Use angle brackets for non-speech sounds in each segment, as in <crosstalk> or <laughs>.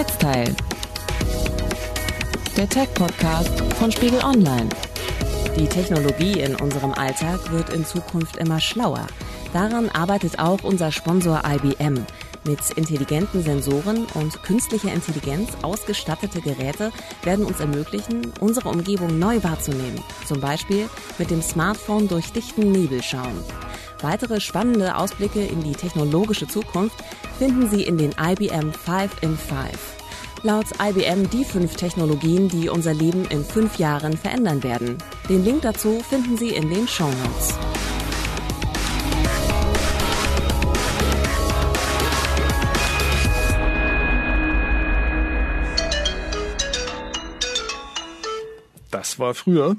Netzteil. Der Tech-Podcast von Spiegel Online. Die Technologie in unserem Alltag wird in Zukunft immer schlauer. Daran arbeitet auch unser Sponsor IBM. Mit intelligenten Sensoren und künstlicher Intelligenz ausgestattete Geräte werden uns ermöglichen, unsere Umgebung neu wahrzunehmen. Zum Beispiel mit dem Smartphone durch dichten Nebel schauen. Weitere spannende Ausblicke in die technologische Zukunft finden Sie in den IBM 5 in 5. Laut IBM die fünf Technologien, die unser Leben in fünf Jahren verändern werden. Den Link dazu finden Sie in den Show Notes. Das war früher.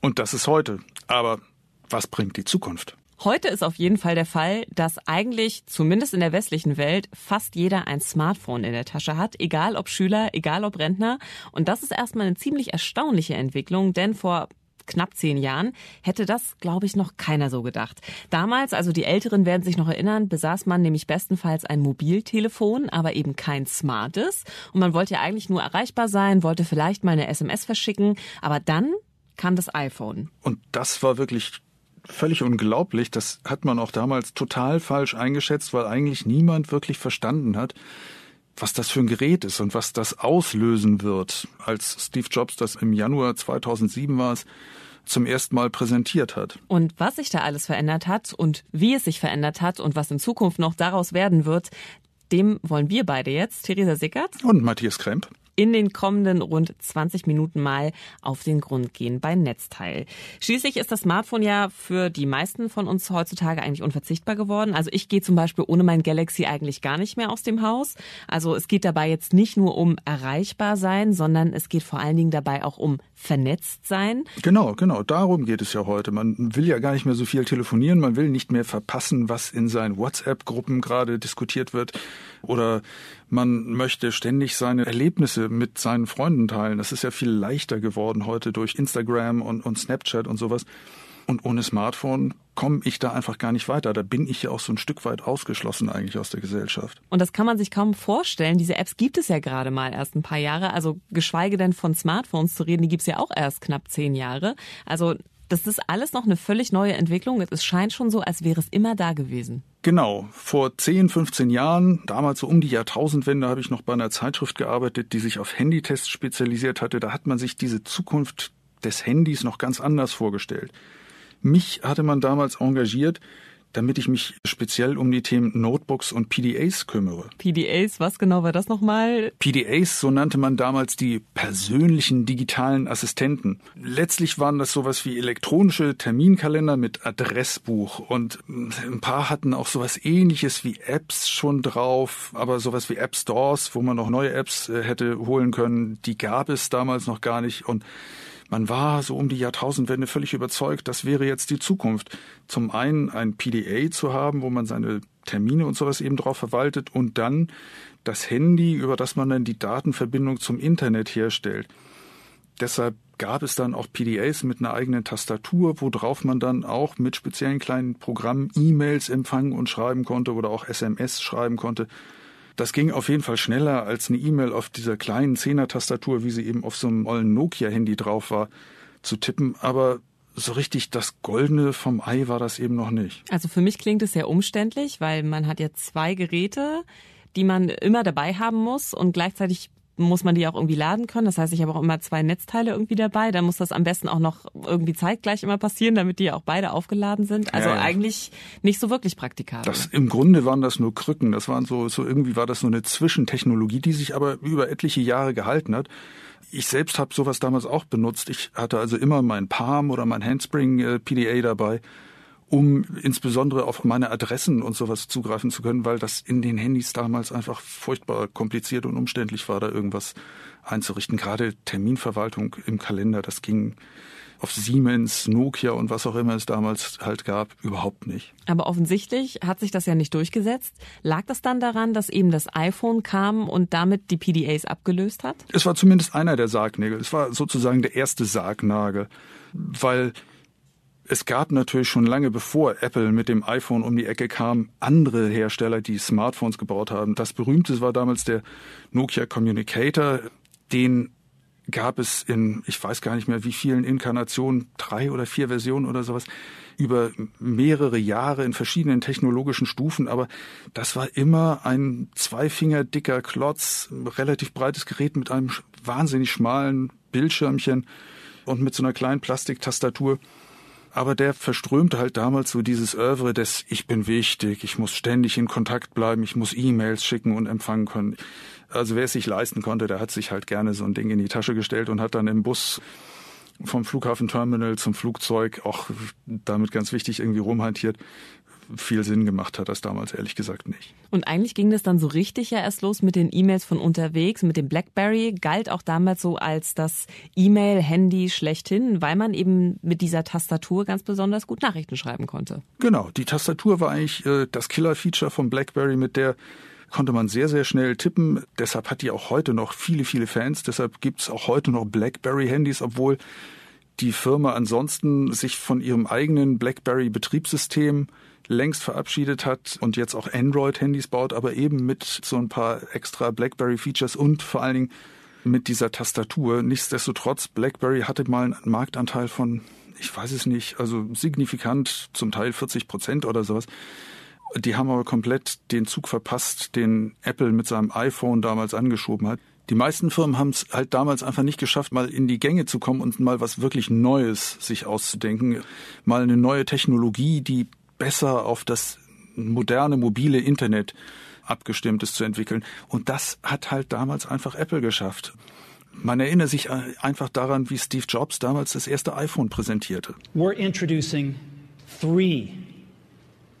Und das ist heute. Aber was bringt die Zukunft? Heute ist auf jeden Fall der Fall, dass eigentlich, zumindest in der westlichen Welt, fast jeder ein Smartphone in der Tasche hat, egal ob Schüler, egal ob Rentner. Und das ist erstmal eine ziemlich erstaunliche Entwicklung, denn vor knapp zehn Jahren hätte das, glaube ich, noch keiner so gedacht. Damals, also die Älteren werden sich noch erinnern, besaß man nämlich bestenfalls ein Mobiltelefon, aber eben kein smartes. Und man wollte ja eigentlich nur erreichbar sein, wollte vielleicht mal eine SMS verschicken, aber dann kam das iPhone. Und das war wirklich völlig unglaublich. Das hat man auch damals total falsch eingeschätzt, weil eigentlich niemand wirklich verstanden hat, was das für ein Gerät ist und was das auslösen wird, als Steve Jobs das im Januar 2007 war es, zum ersten Mal präsentiert hat. Und was sich da alles verändert hat und wie es sich verändert hat und was in Zukunft noch daraus werden wird, dem wollen wir beide jetzt, Theresa Sickert und Matthias Kremp, in den kommenden rund 20 Minuten mal auf den Grund gehen bei Netzteil. Schließlich ist das Smartphone ja für die meisten von uns heutzutage eigentlich unverzichtbar geworden. Also ich gehe zum Beispiel ohne mein Galaxy eigentlich gar nicht mehr aus dem Haus. Also es geht dabei jetzt nicht nur um erreichbar sein, sondern es geht vor allen Dingen dabei auch um vernetzt sein. Genau, genau. Darum geht es ja heute. Man will ja gar nicht mehr so viel telefonieren. Man will nicht mehr verpassen, was in seinen WhatsApp-Gruppen gerade diskutiert wird. Oder man möchte ständig seine Erlebnisse mit seinen Freunden teilen. Das ist ja viel leichter geworden heute durch Instagram und, und Snapchat und sowas. Und ohne Smartphone komme ich da einfach gar nicht weiter. Da bin ich ja auch so ein Stück weit ausgeschlossen eigentlich aus der Gesellschaft. Und das kann man sich kaum vorstellen. Diese Apps gibt es ja gerade mal erst ein paar Jahre. Also geschweige denn von Smartphones zu reden, die gibt es ja auch erst knapp zehn Jahre. Also das ist alles noch eine völlig neue Entwicklung. Es scheint schon so, als wäre es immer da gewesen. Genau. Vor 10, 15 Jahren, damals so um die Jahrtausendwende, habe ich noch bei einer Zeitschrift gearbeitet, die sich auf Handytests spezialisiert hatte. Da hat man sich diese Zukunft des Handys noch ganz anders vorgestellt. Mich hatte man damals engagiert, damit ich mich speziell um die Themen Notebooks und PDAs kümmere. PDAs, was genau war das nochmal? PDAs, so nannte man damals die persönlichen digitalen Assistenten. Letztlich waren das sowas wie elektronische Terminkalender mit Adressbuch und ein paar hatten auch sowas ähnliches wie Apps schon drauf, aber sowas wie App Stores, wo man noch neue Apps äh, hätte holen können, die gab es damals noch gar nicht und man war so um die Jahrtausendwende völlig überzeugt, das wäre jetzt die Zukunft. Zum einen ein PDA zu haben, wo man seine Termine und sowas eben drauf verwaltet und dann das Handy, über das man dann die Datenverbindung zum Internet herstellt. Deshalb gab es dann auch PDAs mit einer eigenen Tastatur, worauf man dann auch mit speziellen kleinen Programmen E-Mails empfangen und schreiben konnte oder auch SMS schreiben konnte. Das ging auf jeden Fall schneller als eine E-Mail auf dieser kleinen Zehner-Tastatur, wie sie eben auf so einem ollen Nokia-Handy drauf war, zu tippen. Aber so richtig das Goldene vom Ei war das eben noch nicht. Also für mich klingt es sehr umständlich, weil man hat ja zwei Geräte, die man immer dabei haben muss und gleichzeitig muss man die auch irgendwie laden können. Das heißt, ich habe auch immer zwei Netzteile irgendwie dabei. Dann muss das am besten auch noch irgendwie zeitgleich immer passieren, damit die auch beide aufgeladen sind. Also ja, ja. eigentlich nicht so wirklich praktikabel. Das, Im Grunde waren das nur Krücken. Das waren so, so irgendwie war das so eine Zwischentechnologie, die sich aber über etliche Jahre gehalten hat. Ich selbst habe sowas damals auch benutzt. Ich hatte also immer mein Palm oder mein Handspring äh, PDA dabei um insbesondere auf meine Adressen und sowas zugreifen zu können, weil das in den Handys damals einfach furchtbar kompliziert und umständlich war, da irgendwas einzurichten. Gerade Terminverwaltung im Kalender, das ging auf Siemens, Nokia und was auch immer es damals halt gab, überhaupt nicht. Aber offensichtlich hat sich das ja nicht durchgesetzt. Lag das dann daran, dass eben das iPhone kam und damit die PDAs abgelöst hat? Es war zumindest einer der Sargnägel. Es war sozusagen der erste Sargnagel, weil Es gab natürlich schon lange bevor Apple mit dem iPhone um die Ecke kam, andere Hersteller, die Smartphones gebaut haben. Das berühmteste war damals der Nokia Communicator. Den gab es in, ich weiß gar nicht mehr wie vielen Inkarnationen, drei oder vier Versionen oder sowas, über mehrere Jahre in verschiedenen technologischen Stufen. Aber das war immer ein zweifinger dicker Klotz, relativ breites Gerät mit einem wahnsinnig schmalen Bildschirmchen und mit so einer kleinen Plastiktastatur. Aber der verströmte halt damals so dieses Övre des Ich bin wichtig, ich muss ständig in Kontakt bleiben, ich muss E-Mails schicken und empfangen können. Also wer es sich leisten konnte, der hat sich halt gerne so ein Ding in die Tasche gestellt und hat dann im Bus vom Flughafenterminal zum Flugzeug auch damit ganz wichtig irgendwie rumhantiert viel Sinn gemacht hat das damals ehrlich gesagt nicht. Und eigentlich ging das dann so richtig ja erst los mit den E-Mails von unterwegs, mit dem BlackBerry, galt auch damals so als das E-Mail-Handy schlechthin, weil man eben mit dieser Tastatur ganz besonders gut Nachrichten schreiben konnte. Genau, die Tastatur war eigentlich äh, das Killer-Feature vom BlackBerry, mit der konnte man sehr, sehr schnell tippen. Deshalb hat die auch heute noch viele, viele Fans. Deshalb gibt es auch heute noch BlackBerry-Handys, obwohl die Firma ansonsten sich von ihrem eigenen BlackBerry-Betriebssystem längst verabschiedet hat und jetzt auch Android-Handys baut, aber eben mit so ein paar extra BlackBerry-Features und vor allen Dingen mit dieser Tastatur. Nichtsdestotrotz, BlackBerry hatte mal einen Marktanteil von, ich weiß es nicht, also signifikant, zum Teil 40 Prozent oder sowas. Die haben aber komplett den Zug verpasst, den Apple mit seinem iPhone damals angeschoben hat. Die meisten Firmen haben es halt damals einfach nicht geschafft, mal in die Gänge zu kommen und mal was wirklich Neues sich auszudenken. Mal eine neue Technologie, die besser auf das moderne mobile Internet abgestimmt ist zu entwickeln. Und das hat halt damals einfach Apple geschafft. Man erinnert sich einfach daran, wie Steve Jobs damals das erste iPhone präsentierte. We're introducing three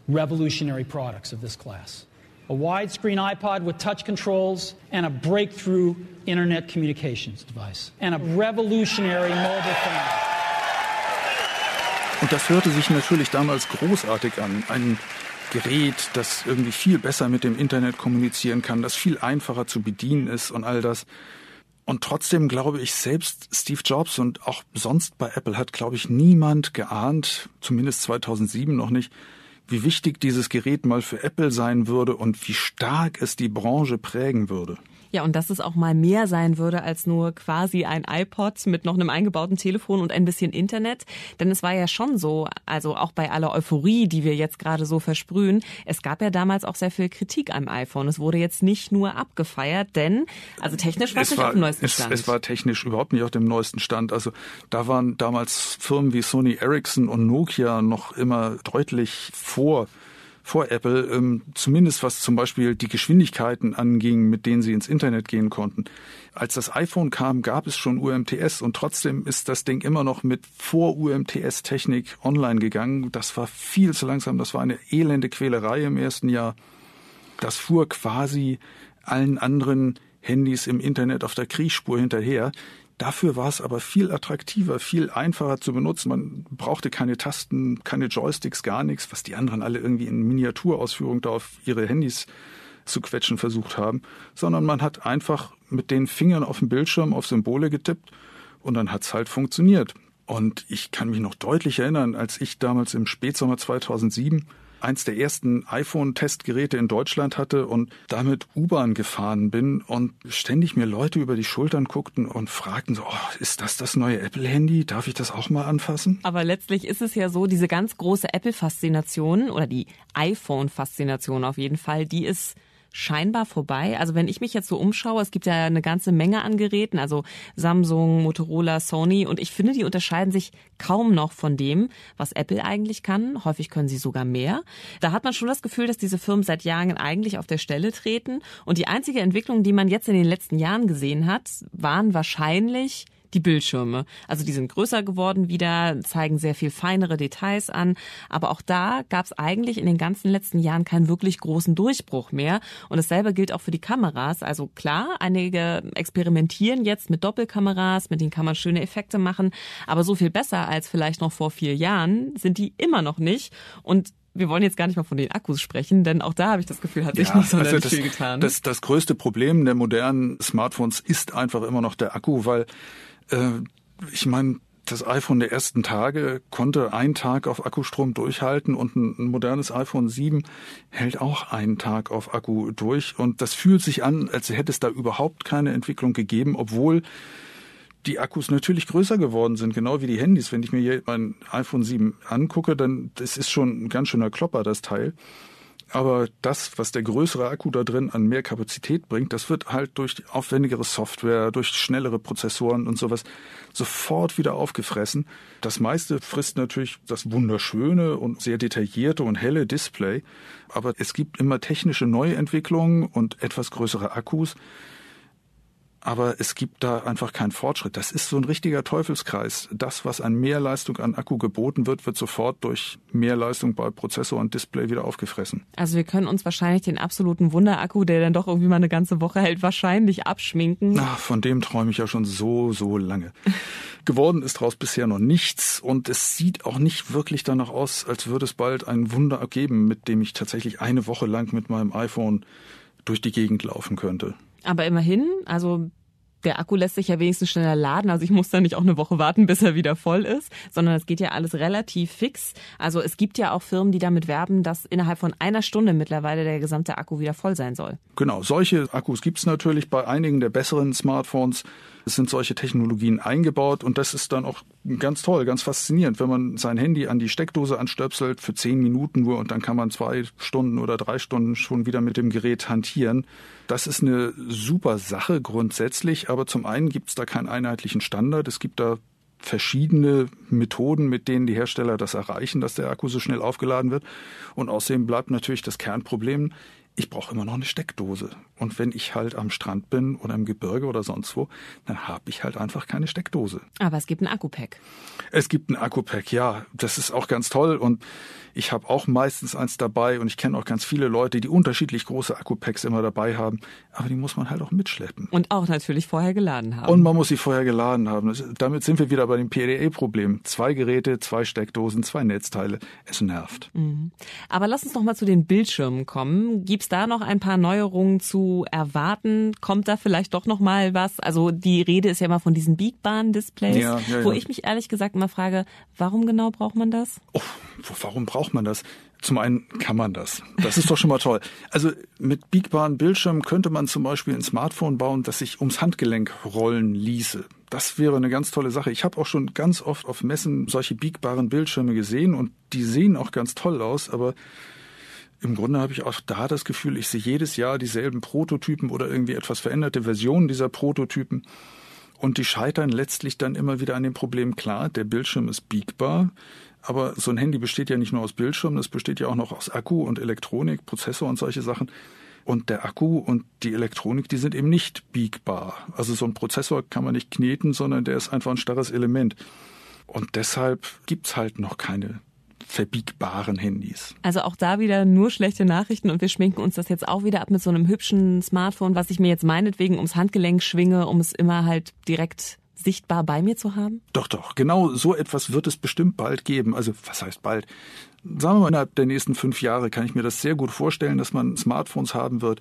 revolutionary products of this class a widescreen iPod with touch controls, and a breakthrough internet communications device, and a revolutionary mobile phone. Und das hörte sich natürlich damals großartig an. Ein Gerät, das irgendwie viel besser mit dem Internet kommunizieren kann, das viel einfacher zu bedienen ist und all das. Und trotzdem glaube ich, selbst Steve Jobs und auch sonst bei Apple hat, glaube ich, niemand geahnt, zumindest 2007 noch nicht, wie wichtig dieses Gerät mal für Apple sein würde und wie stark es die Branche prägen würde. Ja, und dass es auch mal mehr sein würde als nur quasi ein iPod mit noch einem eingebauten Telefon und ein bisschen Internet. Denn es war ja schon so, also auch bei aller Euphorie, die wir jetzt gerade so versprühen, es gab ja damals auch sehr viel Kritik am iPhone. Es wurde jetzt nicht nur abgefeiert, denn, also technisch war es nicht auf dem neuesten Stand. Es, es war technisch überhaupt nicht auf dem neuesten Stand. Also da waren damals Firmen wie Sony Ericsson und Nokia noch immer deutlich vor vor Apple, ähm, zumindest was zum Beispiel die Geschwindigkeiten anging, mit denen sie ins Internet gehen konnten. Als das iPhone kam, gab es schon UMTS und trotzdem ist das Ding immer noch mit Vor-UMTS-Technik online gegangen. Das war viel zu langsam, das war eine elende Quälerei im ersten Jahr. Das fuhr quasi allen anderen Handys im Internet auf der Kriechspur hinterher. Dafür war es aber viel attraktiver, viel einfacher zu benutzen. Man brauchte keine Tasten, keine Joysticks, gar nichts, was die anderen alle irgendwie in Miniaturausführung da auf ihre Handys zu quetschen versucht haben, sondern man hat einfach mit den Fingern auf dem Bildschirm auf Symbole getippt und dann hat's halt funktioniert. Und ich kann mich noch deutlich erinnern, als ich damals im Spätsommer 2007 eins der ersten iPhone-Testgeräte in Deutschland hatte und damit U-Bahn gefahren bin und ständig mir Leute über die Schultern guckten und fragten so, oh, ist das das neue Apple-Handy? Darf ich das auch mal anfassen? Aber letztlich ist es ja so, diese ganz große Apple-Faszination oder die iPhone-Faszination auf jeden Fall, die ist scheinbar vorbei. Also wenn ich mich jetzt so umschaue, es gibt ja eine ganze Menge an Geräten, also Samsung, Motorola, Sony und ich finde, die unterscheiden sich kaum noch von dem, was Apple eigentlich kann. Häufig können sie sogar mehr. Da hat man schon das Gefühl, dass diese Firmen seit Jahren eigentlich auf der Stelle treten und die einzige Entwicklung, die man jetzt in den letzten Jahren gesehen hat, waren wahrscheinlich die Bildschirme. Also die sind größer geworden wieder, zeigen sehr viel feinere Details an. Aber auch da gab es eigentlich in den ganzen letzten Jahren keinen wirklich großen Durchbruch mehr. Und dasselbe gilt auch für die Kameras. Also klar, einige experimentieren jetzt mit Doppelkameras, mit denen kann man schöne Effekte machen. Aber so viel besser als vielleicht noch vor vier Jahren sind die immer noch nicht. Und wir wollen jetzt gar nicht mal von den Akkus sprechen, denn auch da habe ich das Gefühl, hat sich ja, nicht so also das, viel getan. Das, das größte Problem der modernen Smartphones ist einfach immer noch der Akku, weil äh, ich meine, das iPhone der ersten Tage konnte einen Tag auf Akkustrom durchhalten und ein, modernes iPhone 7 hält auch einen Tag auf Akku durch. Und das fühlt sich an, als hätte es da überhaupt keine Entwicklung gegeben, obwohl die Akkus natürlich größer geworden sind, genau wie die Handys. Wenn ich mir hier mein iPhone 7 angucke, dann das ist schon ein ganz schöner Klopper, das Teil. Aber das, was der größere Akku da drin an mehr Kapazität bringt, das wird halt durch aufwendigere Software, durch schnellere Prozessoren und sowas sofort wieder aufgefressen. Das meiste frisst natürlich das wunderschöne und sehr detaillierte und helle Display. Aber es gibt immer technische Neuentwicklungen und etwas größere Akkus aber es gibt da einfach keinen Fortschritt. Das ist so ein richtiger Teufelskreis. Das, was an Mehrleistung an Akku geboten wird, wird sofort durch Mehrleistung bei Prozessor und Display wieder aufgefressen. Also wir können uns wahrscheinlich den absoluten Wunderakku, der dann doch irgendwie mal eine ganze Woche hält, wahrscheinlich abschminken. Ach, von dem träume ich ja schon so, so lange. <laughs> Geworden ist daraus bisher noch nichts und es sieht auch nicht wirklich danach aus, als würde es bald ein Wunder geben, mit dem ich tatsächlich eine Woche lang mit meinem iPhone durch die Gegend laufen könnte. Aber immerhin, also der Akku lässt sich ja wenigstens schneller laden. Also ich muss da nicht auch eine Woche warten, bis er wieder voll ist, sondern es geht ja alles relativ fix. Also es gibt ja auch Firmen, die damit werben, dass innerhalb von einer Stunde mittlerweile der gesamte Akku wieder voll sein soll. Genau, solche Akkus gibt es natürlich bei einigen der besseren Smartphones. Es sind solche Technologien eingebaut und das ist dann auch ganz toll, ganz faszinierend, wenn man sein Handy an die Steckdose anstöpselt für zehn Minuten nur und dann kann man zwei Stunden oder drei Stunden schon wieder mit dem Gerät hantieren. Das ist eine super Sache grundsätzlich, aber zum einen gibt es da keinen einheitlichen Standard. Es gibt da verschiedene Methoden, mit denen die Hersteller das erreichen, dass der Akku so schnell aufgeladen wird. Und außerdem bleibt natürlich das Kernproblem, ich brauche immer noch eine Steckdose. Und wenn ich halt am Strand bin oder im Gebirge oder sonst wo, dann habe ich halt einfach keine Steckdose. Aber es gibt ein Akku-Pack. Es gibt ein Akku-Pack, ja. Das ist auch ganz toll. Und ich habe auch meistens eins dabei und ich kenne auch ganz viele Leute, die unterschiedlich große Akku-Packs immer dabei haben. Aber die muss man halt auch mitschleppen. Und auch natürlich vorher geladen haben. Und man muss sie vorher geladen haben. Damit sind wir wieder bei dem PDA-Problem. Zwei Geräte, zwei Steckdosen, zwei Netzteile. Es nervt. Mhm. Aber lass uns noch mal zu den Bildschirmen kommen. Gibt es da noch ein paar Neuerungen zu erwarten? Kommt da vielleicht doch noch mal was? Also die Rede ist ja immer von diesen biegbaren Displays, ja, ja, wo ja. ich mich ehrlich gesagt immer frage, warum genau braucht man das? Oh, warum braucht man das? Zum einen kann man das. Das ist doch schon mal toll. Also mit biegbaren Bildschirmen könnte man zum Beispiel ein Smartphone bauen, das sich ums Handgelenk rollen ließe. Das wäre eine ganz tolle Sache. Ich habe auch schon ganz oft auf Messen solche biegbaren Bildschirme gesehen und die sehen auch ganz toll aus, aber im Grunde habe ich auch da das Gefühl, ich sehe jedes Jahr dieselben Prototypen oder irgendwie etwas veränderte Versionen dieser Prototypen. Und die scheitern letztlich dann immer wieder an dem Problem, klar, der Bildschirm ist biegbar, aber so ein Handy besteht ja nicht nur aus Bildschirm, es besteht ja auch noch aus Akku und Elektronik, Prozessor und solche Sachen. Und der Akku und die Elektronik, die sind eben nicht biegbar. Also so ein Prozessor kann man nicht kneten, sondern der ist einfach ein starres Element. Und deshalb gibt's halt noch keine verbiegbaren Handys. Also auch da wieder nur schlechte Nachrichten und wir schminken uns das jetzt auch wieder ab mit so einem hübschen Smartphone, was ich mir jetzt meinetwegen ums Handgelenk schwinge, um es immer halt direkt sichtbar bei mir zu haben? Doch, doch. Genau so etwas wird es bestimmt bald geben. Also was heißt bald? Sagen wir mal, innerhalb der nächsten fünf Jahre kann ich mir das sehr gut vorstellen, dass man Smartphones haben wird,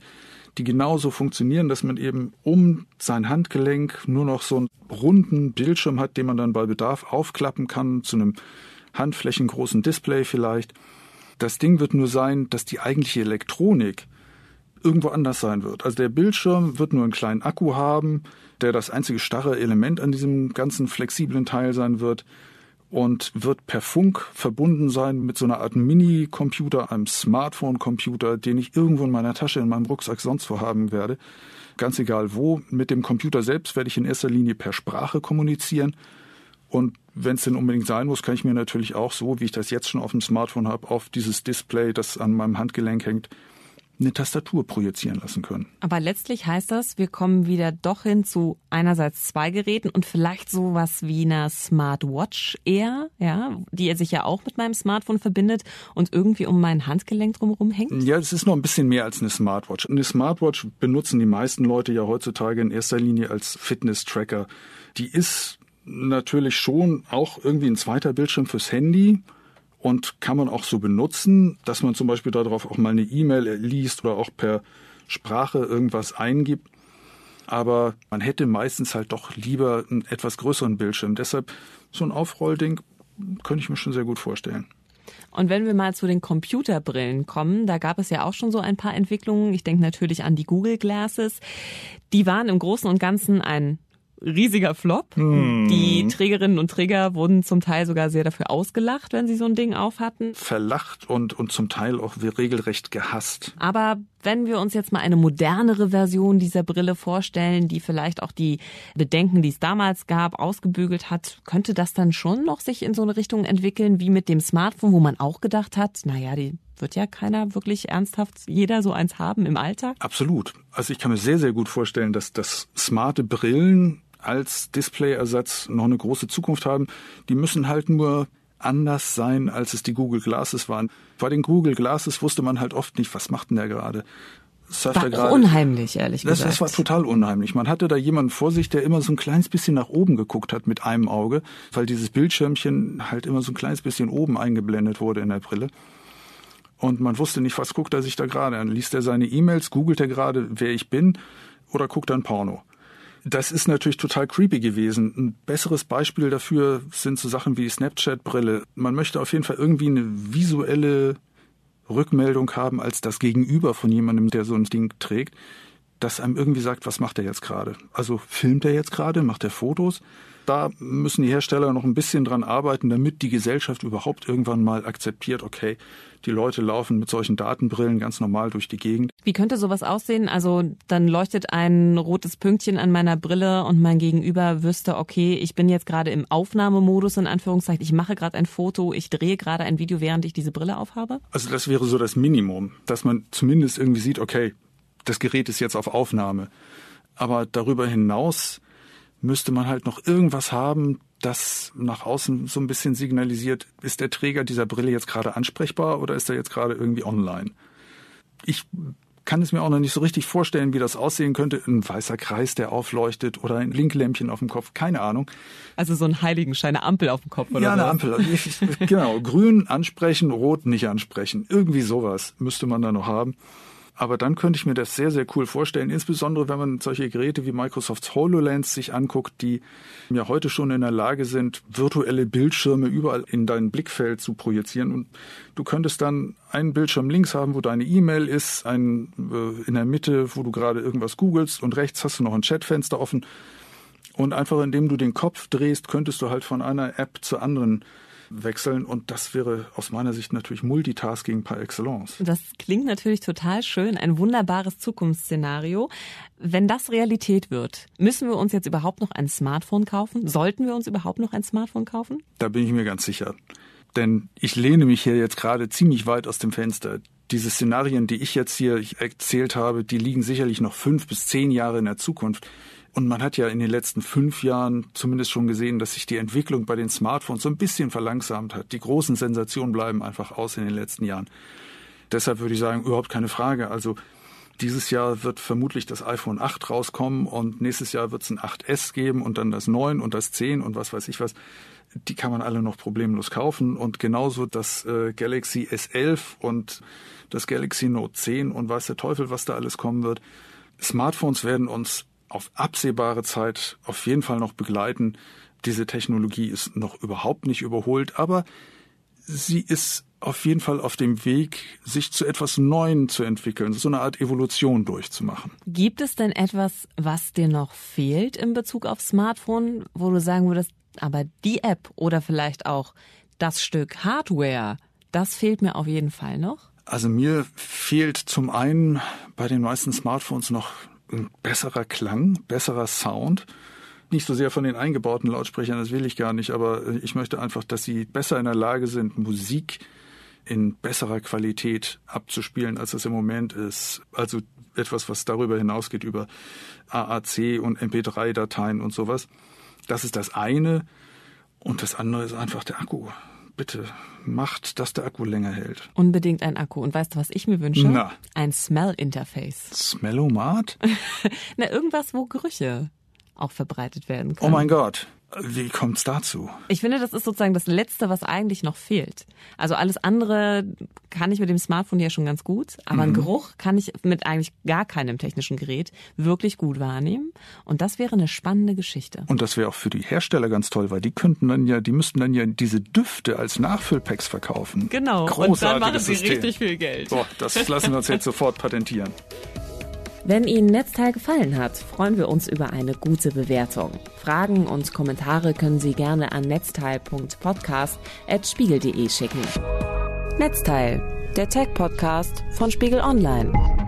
die genauso funktionieren, dass man eben um sein Handgelenk nur noch so einen runden Bildschirm hat, den man dann bei Bedarf aufklappen kann zu einem handflächengroßen Display vielleicht. Das Ding wird nur sein, dass die eigentliche Elektronik irgendwo anders sein wird. Also der Bildschirm wird nur einen kleinen Akku haben, der das einzige starre Element an diesem ganzen flexiblen Teil sein wird und wird per Funk verbunden sein mit so einer Art Mini-Computer, einem Smartphone-Computer, den ich irgendwo in meiner Tasche, in meinem Rucksack sonst wo haben werde. Ganz egal wo. Mit dem Computer selbst werde ich in erster Linie per Sprache kommunizieren und wenn es denn unbedingt sein muss, kann ich mir natürlich auch so, wie ich das jetzt schon auf dem Smartphone habe, auf dieses Display, das an meinem Handgelenk hängt, eine Tastatur projizieren lassen können. Aber letztlich heißt das, wir kommen wieder doch hin zu einerseits zwei Geräten und vielleicht sowas wie einer Smartwatch eher, ja, die sich ja auch mit meinem Smartphone verbindet und irgendwie um mein Handgelenk drumherum hängt. Ja, es ist noch ein bisschen mehr als eine Smartwatch. Eine Smartwatch benutzen die meisten Leute ja heutzutage in erster Linie als Fitness-Tracker. Die ist natürlich schon auch irgendwie ein zweiter Bildschirm fürs Handy und kann man auch so benutzen, dass man zum Beispiel darauf auch mal eine E-Mail liest oder auch per Sprache irgendwas eingibt. aber man hätte meistens halt doch lieber einen etwas größeren Bildschirm. Deshalb so ein Aufrollding könnte ich mir schon sehr gut vorstellen. Und wenn wir mal zu den Computerbrillen kommen, da gab es ja auch schon so ein paar Entwicklungen. Ich denke natürlich an die Google Glasses. Die waren im Großen und Ganzen ein riesiger Flop. Hm. Die Trägerinnen und Träger wurden zum Teil sogar sehr dafür ausgelacht, wenn sie so ein Ding aufhatten. Verlacht und, und zum Teil auch regelrecht gehasst. Aber wenn wir uns jetzt mal eine modernere Version dieser Brille vorstellen, die vielleicht auch die Bedenken, die es damals gab, ausgebügelt hat, könnte das dann schon noch sich in so eine Richtung entwickeln wie mit dem Smartphone, wo man auch gedacht hat, naja, die wird ja keiner wirklich ernsthaft jeder so eins haben im Alltag? Absolut. Also ich kann mir sehr, sehr gut vorstellen, dass das smarte Brillen als Displayersatz noch eine große Zukunft haben. Die müssen halt nur anders sein, als es die Google Glasses waren. Bei den Google Glasses wusste man halt oft nicht, was macht denn der gerade? Surft war gerade. unheimlich, ehrlich das, gesagt. Das war total unheimlich. Man hatte da jemanden vor sich, der immer so ein kleines bisschen nach oben geguckt hat mit einem Auge, weil dieses Bildschirmchen halt immer so ein kleines bisschen oben eingeblendet wurde in der Brille. Und man wusste nicht, was guckt er sich da gerade an. Liest er seine E-Mails, googelt er gerade, wer ich bin, oder guckt er ein Porno? Das ist natürlich total creepy gewesen. Ein besseres Beispiel dafür sind so Sachen wie Snapchat-Brille. Man möchte auf jeden Fall irgendwie eine visuelle Rückmeldung haben als das Gegenüber von jemandem, der so ein Ding trägt, das einem irgendwie sagt, was macht er jetzt gerade? Also filmt er jetzt gerade, macht er Fotos? Da müssen die Hersteller noch ein bisschen dran arbeiten, damit die Gesellschaft überhaupt irgendwann mal akzeptiert, okay, die Leute laufen mit solchen Datenbrillen ganz normal durch die Gegend. Wie könnte sowas aussehen? Also dann leuchtet ein rotes Pünktchen an meiner Brille und mein Gegenüber wüsste, okay, ich bin jetzt gerade im Aufnahmemodus in Anführungszeichen, ich mache gerade ein Foto, ich drehe gerade ein Video, während ich diese Brille aufhabe? Also das wäre so das Minimum, dass man zumindest irgendwie sieht, okay, das Gerät ist jetzt auf Aufnahme. Aber darüber hinaus müsste man halt noch irgendwas haben, das nach außen so ein bisschen signalisiert, ist der Träger dieser Brille jetzt gerade ansprechbar oder ist er jetzt gerade irgendwie online? Ich kann es mir auch noch nicht so richtig vorstellen, wie das aussehen könnte. Ein weißer Kreis, der aufleuchtet oder ein Linklämpchen auf dem Kopf, keine Ahnung. Also so ein Heiligenschein, eine Ampel auf dem Kopf oder Ja, eine was? Ampel. genau, grün ansprechen, rot nicht ansprechen. Irgendwie sowas müsste man da noch haben. Aber dann könnte ich mir das sehr, sehr cool vorstellen, insbesondere wenn man solche Geräte wie Microsofts HoloLens sich anguckt, die ja heute schon in der Lage sind, virtuelle Bildschirme überall in dein Blickfeld zu projizieren. Und du könntest dann einen Bildschirm links haben, wo deine E-Mail ist, einen äh, in der Mitte, wo du gerade irgendwas googelst und rechts hast du noch ein Chatfenster offen. Und einfach indem du den Kopf drehst, könntest du halt von einer App zur anderen wechseln. Und das wäre aus meiner Sicht natürlich Multitasking par excellence. Das klingt natürlich total schön, ein wunderbares Zukunftsszenario. Wenn das Realität wird, müssen wir uns jetzt überhaupt noch ein Smartphone kaufen? Sollten wir uns überhaupt noch ein Smartphone kaufen? Da bin ich mir ganz sicher. Denn ich lehne mich hier jetzt gerade ziemlich weit aus dem Fenster. Diese Szenarien, die ich jetzt hier erzählt habe, die liegen sicherlich noch fünf bis zehn Jahre in der Zukunft. Und man hat ja in den letzten fünf Jahren zumindest schon gesehen, dass sich die Entwicklung bei den Smartphones so ein bisschen verlangsamt hat. Die großen Sensationen bleiben einfach aus in den letzten Jahren. Deshalb würde ich sagen, überhaupt keine Frage. Also dieses Jahr wird vermutlich das iPhone 8 rauskommen und nächstes Jahr wird es ein 8S geben und dann das 9 und das 10 und was weiß ich was. Die kann man alle noch problemlos kaufen und genauso das äh, Galaxy S11 und das Galaxy Note 10 und weiß der Teufel, was da alles kommen wird. Smartphones werden uns auf absehbare Zeit auf jeden Fall noch begleiten. Diese Technologie ist noch überhaupt nicht überholt, aber sie ist auf jeden Fall auf dem Weg, sich zu etwas Neuem zu entwickeln, so eine Art Evolution durchzumachen. Gibt es denn etwas, was dir noch fehlt in Bezug auf Smartphone, wo du sagen würdest, aber die App oder vielleicht auch das Stück Hardware, das fehlt mir auf jeden Fall noch? Also mir fehlt zum einen bei den meisten Smartphones noch ein besserer Klang, besserer Sound. Nicht so sehr von den eingebauten Lautsprechern, das will ich gar nicht, aber ich möchte einfach, dass sie besser in der Lage sind, Musik in besserer Qualität abzuspielen, als es im Moment ist. Also etwas, was darüber hinausgeht, über AAC und MP3-Dateien und sowas. Das ist das eine. Und das andere ist einfach der Akku bitte macht, dass der Akku länger hält. Unbedingt ein Akku. Und weißt du, was ich mir wünsche? Na. Ein Smell-Interface. Smellomat? <laughs> Na, irgendwas, wo Gerüche auch verbreitet werden können. Oh mein Gott. Wie kommt's dazu? Ich finde, das ist sozusagen das Letzte, was eigentlich noch fehlt. Also alles andere kann ich mit dem Smartphone ja schon ganz gut, aber mhm. einen Geruch kann ich mit eigentlich gar keinem technischen Gerät wirklich gut wahrnehmen. Und das wäre eine spannende Geschichte. Und das wäre auch für die Hersteller ganz toll, weil die könnten dann ja, die müssten dann ja diese Düfte als Nachfüllpacks verkaufen. Genau. Großartiges und dann machen sie System. richtig viel Geld. Boah, das lassen wir uns jetzt <laughs> sofort patentieren. Wenn Ihnen Netzteil gefallen hat, freuen wir uns über eine gute Bewertung. Fragen und Kommentare können Sie gerne an netzteil.podcast.spiegel.de schicken. Netzteil, der Tech-Podcast von Spiegel Online.